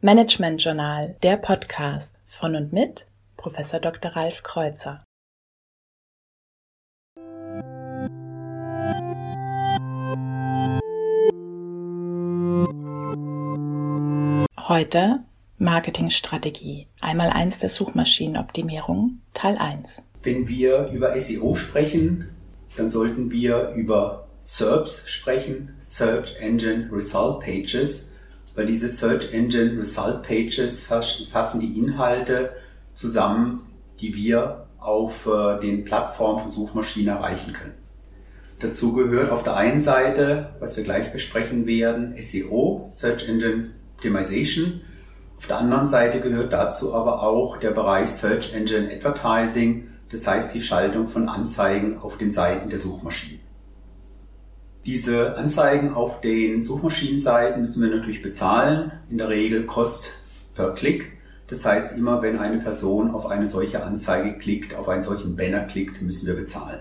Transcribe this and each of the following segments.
Management Journal, der Podcast von und mit Professor Dr. Ralf Kreuzer. Heute Marketingstrategie. Einmal eins der Suchmaschinenoptimierung, Teil 1. Wenn wir über SEO sprechen, dann sollten wir über SERPs sprechen, Search Engine Result Pages, weil diese Search Engine Result Pages fassen die Inhalte zusammen, die wir auf äh, den Plattformen von Suchmaschinen erreichen können. Dazu gehört auf der einen Seite, was wir gleich besprechen werden, SEO, Search Engine Optimization. Auf der anderen Seite gehört dazu aber auch der Bereich Search Engine Advertising, das heißt die Schaltung von Anzeigen auf den Seiten der Suchmaschinen. Diese Anzeigen auf den Suchmaschinenseiten müssen wir natürlich bezahlen. In der Regel Kost per Klick. Das heißt, immer wenn eine Person auf eine solche Anzeige klickt, auf einen solchen Banner klickt, müssen wir bezahlen.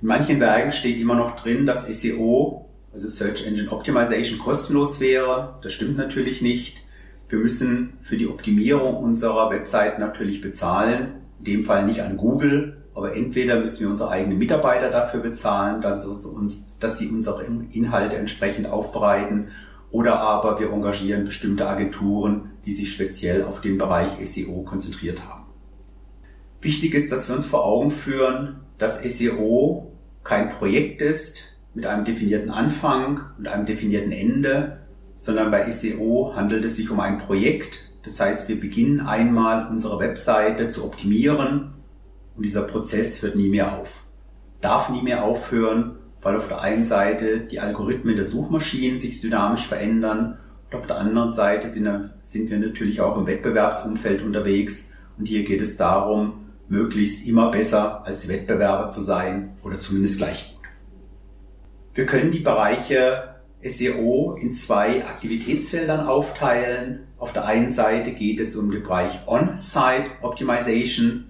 In manchen Werken steht immer noch drin, dass SEO, also Search Engine Optimization, kostenlos wäre. Das stimmt natürlich nicht. Wir müssen für die Optimierung unserer Website natürlich bezahlen. In dem Fall nicht an Google, aber entweder müssen wir unsere eigenen Mitarbeiter dafür bezahlen, dass, uns, dass sie unsere Inhalte entsprechend aufbereiten, oder aber wir engagieren bestimmte Agenturen, die sich speziell auf den Bereich SEO konzentriert haben. Wichtig ist, dass wir uns vor Augen führen, dass SEO kein Projekt ist mit einem definierten Anfang und einem definierten Ende, sondern bei SEO handelt es sich um ein Projekt. Das heißt, wir beginnen einmal unsere Webseite zu optimieren und dieser Prozess hört nie mehr auf. Darf nie mehr aufhören, weil auf der einen Seite die Algorithmen der Suchmaschinen sich dynamisch verändern und auf der anderen Seite sind, wir natürlich auch im Wettbewerbsumfeld unterwegs und hier geht es darum, möglichst immer besser als Wettbewerber zu sein oder zumindest gleich gut. Wir können die Bereiche SEO in zwei Aktivitätsfeldern aufteilen. Auf der einen Seite geht es um den Bereich On-Site Optimization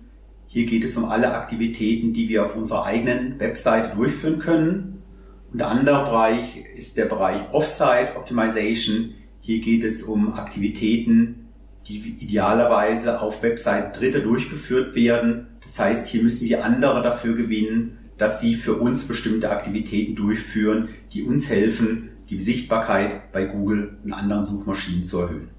hier geht es um alle Aktivitäten, die wir auf unserer eigenen Webseite durchführen können. Und der andere Bereich ist der Bereich Offsite Optimization. Hier geht es um Aktivitäten, die idealerweise auf Webseiten Dritter durchgeführt werden. Das heißt, hier müssen wir andere dafür gewinnen, dass sie für uns bestimmte Aktivitäten durchführen, die uns helfen, die Sichtbarkeit bei Google und anderen Suchmaschinen zu erhöhen.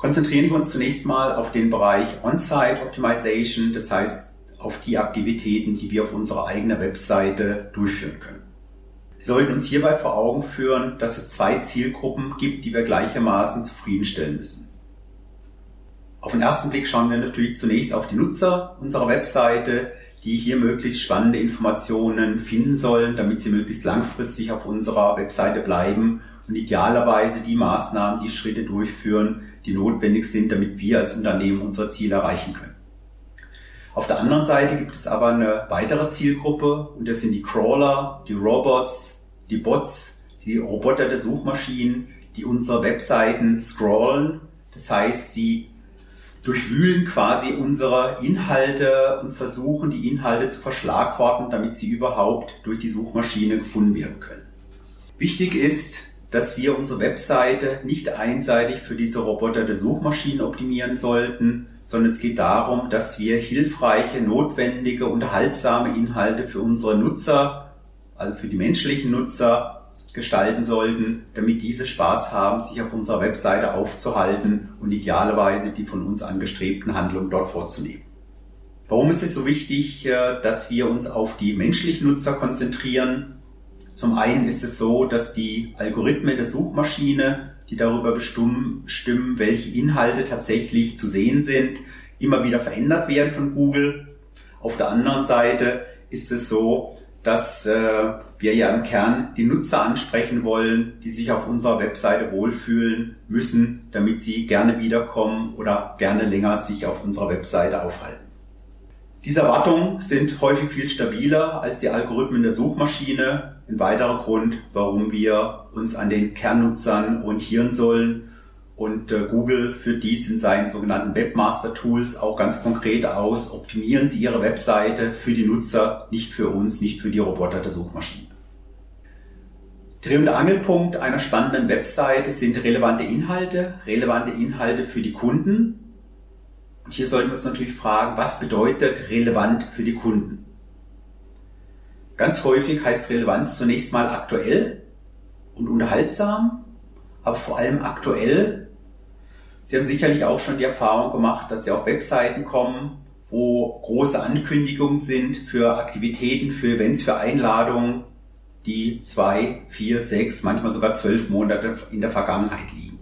Konzentrieren wir uns zunächst mal auf den Bereich On-Site Optimization, das heißt auf die Aktivitäten, die wir auf unserer eigenen Webseite durchführen können. Wir sollten uns hierbei vor Augen führen, dass es zwei Zielgruppen gibt, die wir gleichermaßen zufriedenstellen müssen. Auf den ersten Blick schauen wir natürlich zunächst auf die Nutzer unserer Webseite, die hier möglichst spannende Informationen finden sollen, damit sie möglichst langfristig auf unserer Webseite bleiben und idealerweise die Maßnahmen, die Schritte durchführen, die notwendig sind, damit wir als Unternehmen unser Ziel erreichen können. Auf der anderen Seite gibt es aber eine weitere Zielgruppe und das sind die Crawler, die Robots, die Bots, die Roboter der Suchmaschinen, die unsere Webseiten scrollen. Das heißt, sie durchwühlen quasi unsere Inhalte und versuchen die Inhalte zu verschlagworten, damit sie überhaupt durch die Suchmaschine gefunden werden können. Wichtig ist, dass wir unsere Webseite nicht einseitig für diese Roboter der Suchmaschinen optimieren sollten, sondern es geht darum, dass wir hilfreiche, notwendige, unterhaltsame Inhalte für unsere Nutzer, also für die menschlichen Nutzer, gestalten sollten, damit diese Spaß haben, sich auf unserer Webseite aufzuhalten und idealerweise die von uns angestrebten Handlungen dort vorzunehmen. Warum ist es so wichtig, äh, dass wir uns auf die menschlichen Nutzer konzentrieren? Zum einen ist es so, dass die Algorithmen der Suchmaschine, die darüber bestimmen, welche Inhalte tatsächlich zu sehen sind, immer wieder verändert werden von Google. Auf der anderen Seite ist es so, dass äh, wir ja im Kern die Nutzer ansprechen wollen, die sich auf unserer Webseite wohlfühlen müssen, damit sie gerne wiederkommen oder gerne länger sich auf unserer Webseite aufhalten. Diese Erwartungen sind häufig viel stabiler als die Algorithmen der Suchmaschine. Ein weiterer Grund, warum wir uns an den Kernnutzern orientieren sollen. Und äh, Google führt dies in seinen sogenannten Webmaster Tools auch ganz konkret aus. Optimieren Sie Ihre Webseite für die Nutzer, nicht für uns, nicht für die Roboter der Suchmaschine. Dreh- und Angelpunkt einer spannenden Webseite sind relevante Inhalte, relevante Inhalte für die Kunden. Und hier sollten wir uns natürlich fragen, was bedeutet relevant für die Kunden? Ganz häufig heißt Relevanz zunächst mal aktuell und unterhaltsam, aber vor allem aktuell. Sie haben sicherlich auch schon die Erfahrung gemacht, dass Sie auf Webseiten kommen, wo große Ankündigungen sind für Aktivitäten, für Events, für Einladungen, die zwei, vier, sechs, manchmal sogar zwölf Monate in der Vergangenheit liegen.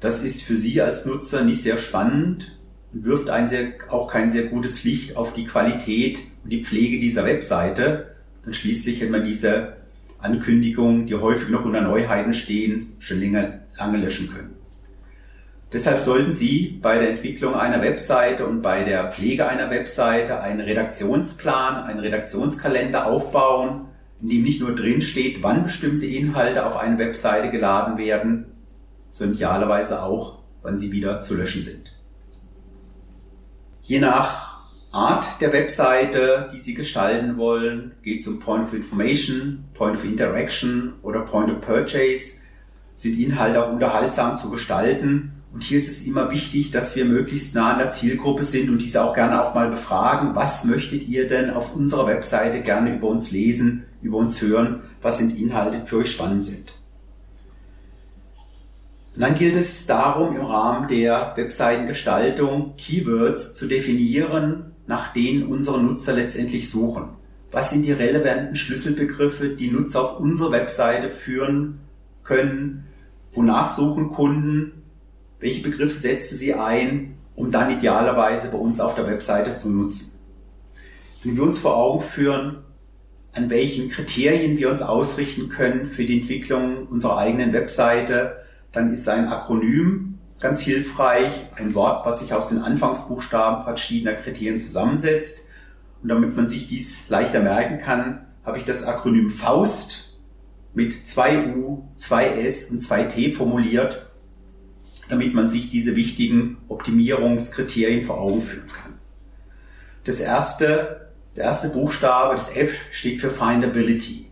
Das ist für Sie als Nutzer nicht sehr spannend und wirft ein sehr, auch kein sehr gutes Licht auf die Qualität und die Pflege dieser Webseite. Und schließlich hätte man diese Ankündigungen, die häufig noch unter Neuheiten stehen, schon länger, lange löschen können. Deshalb sollten Sie bei der Entwicklung einer Webseite und bei der Pflege einer Webseite einen Redaktionsplan, einen Redaktionskalender aufbauen, in dem nicht nur drin steht, wann bestimmte Inhalte auf eine Webseite geladen werden, sondern idealerweise auch, wann sie wieder zu löschen sind. Je nach Art der Webseite, die Sie gestalten wollen, geht es um Point of Information, Point of Interaction oder Point of Purchase, sind Inhalte auch unterhaltsam zu gestalten. Und hier ist es immer wichtig, dass wir möglichst nah an der Zielgruppe sind und diese auch gerne auch mal befragen, was möchtet ihr denn auf unserer Webseite gerne über uns lesen, über uns hören, was sind Inhalte, die für euch spannend sind. Und dann gilt es darum, im Rahmen der Webseitengestaltung Keywords zu definieren, nach denen unsere Nutzer letztendlich suchen. Was sind die relevanten Schlüsselbegriffe, die Nutzer auf unsere Webseite führen können? Wonach suchen Kunden? Welche Begriffe setzen sie ein, um dann idealerweise bei uns auf der Webseite zu nutzen? Wenn wir uns vor Augen führen, an welchen Kriterien wir uns ausrichten können für die Entwicklung unserer eigenen Webseite, dann ist ein Akronym ganz hilfreich, ein Wort, was sich aus den Anfangsbuchstaben verschiedener Kriterien zusammensetzt. Und damit man sich dies leichter merken kann, habe ich das Akronym Faust mit zwei U, zwei S und zwei T formuliert, damit man sich diese wichtigen Optimierungskriterien vor Augen führen kann. Das erste der erste Buchstabe, das F, steht für Findability.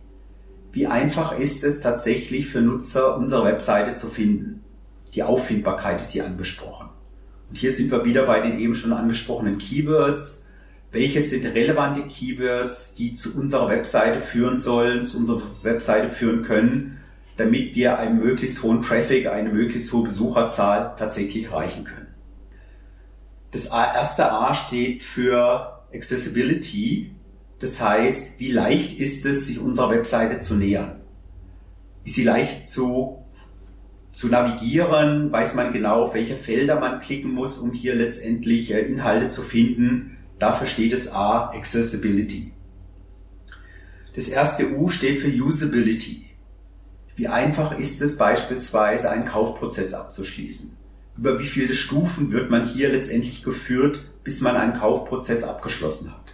Wie einfach ist es tatsächlich für Nutzer, unsere Webseite zu finden? Die Auffindbarkeit ist hier angesprochen. Und hier sind wir wieder bei den eben schon angesprochenen Keywords. Welches sind relevante Keywords, die zu unserer Webseite führen sollen, zu unserer Webseite führen können, damit wir einen möglichst hohen Traffic, eine möglichst hohe Besucherzahl tatsächlich erreichen können? Das erste A steht für Accessibility. Das heißt, wie leicht ist es, sich unserer Webseite zu nähern? Ist sie leicht zu, zu navigieren? Weiß man genau, auf welche Felder man klicken muss, um hier letztendlich äh, Inhalte zu finden? Dafür steht das A, Accessibility. Das erste U steht für Usability. Wie einfach ist es beispielsweise, einen Kaufprozess abzuschließen? Über wie viele Stufen wird man hier letztendlich geführt, bis man einen Kaufprozess abgeschlossen hat.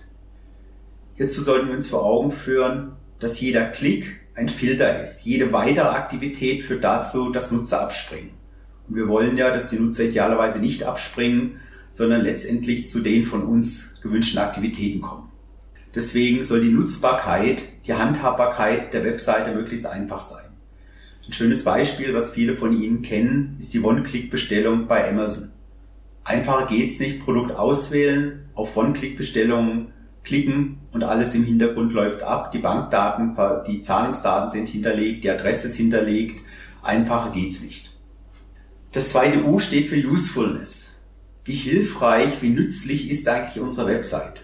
Hierzu sollten wir uns vor Augen führen, dass jeder Klick ein Filter ist. Jede weitere Aktivität führt dazu, dass Nutzer abspringen. Und wir wollen ja, dass die Nutzer idealerweise nicht abspringen, sondern letztendlich zu den von uns gewünschten Aktivitäten kommen. Deswegen soll die Nutzbarkeit, die Handhabbarkeit der Webseite möglichst einfach sein. Ein schönes Beispiel, was viele von Ihnen kennen, ist die One-Click-Bestellung bei Amazon. Einfacher geht's nicht. Produkt auswählen, auf One-Click-Bestellungen klicken und alles im Hintergrund läuft ab. Die Bankdaten, die Zahlungsdaten sind hinterlegt, die Adresse ist hinterlegt. Einfacher geht's nicht. Das zweite U steht für Usefulness. Wie hilfreich, wie nützlich ist eigentlich unsere Webseite?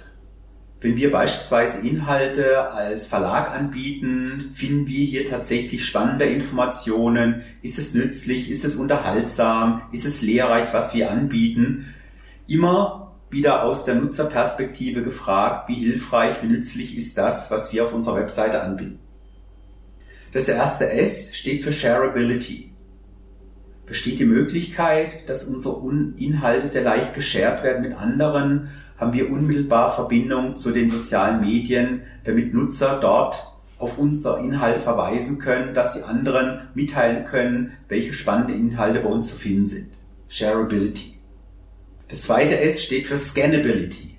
Wenn wir beispielsweise Inhalte als Verlag anbieten, finden wir hier tatsächlich spannende Informationen. Ist es nützlich? Ist es unterhaltsam? Ist es lehrreich, was wir anbieten? Immer wieder aus der Nutzerperspektive gefragt, wie hilfreich, wie nützlich ist das, was wir auf unserer Webseite anbieten. Das erste S steht für Shareability. Besteht die Möglichkeit, dass unsere Inhalte sehr leicht geshared werden mit anderen haben wir unmittelbar Verbindung zu den sozialen Medien, damit Nutzer dort auf unsere Inhalte verweisen können, dass sie anderen mitteilen können, welche spannende Inhalte bei uns zu finden sind. Shareability. Das zweite S steht für Scannability.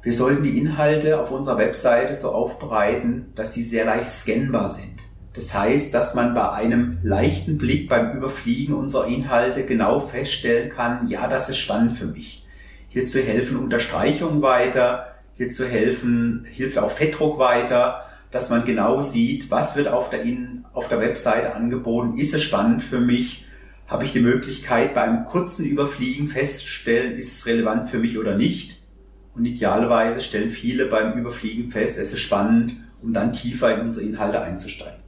Wir sollten die Inhalte auf unserer Webseite so aufbereiten, dass sie sehr leicht scannbar sind. Das heißt, dass man bei einem leichten Blick beim Überfliegen unserer Inhalte genau feststellen kann, ja, das ist spannend für mich. Hierzu helfen Unterstreichungen weiter, hierzu helfen, hilft auch Fettdruck weiter, dass man genau sieht, was wird auf der, In auf der Webseite angeboten, ist es spannend für mich, habe ich die Möglichkeit, bei einem kurzen Überfliegen festzustellen, ist es relevant für mich oder nicht. Und idealerweise stellen viele beim Überfliegen fest, es ist spannend, um dann tiefer in unsere Inhalte einzusteigen.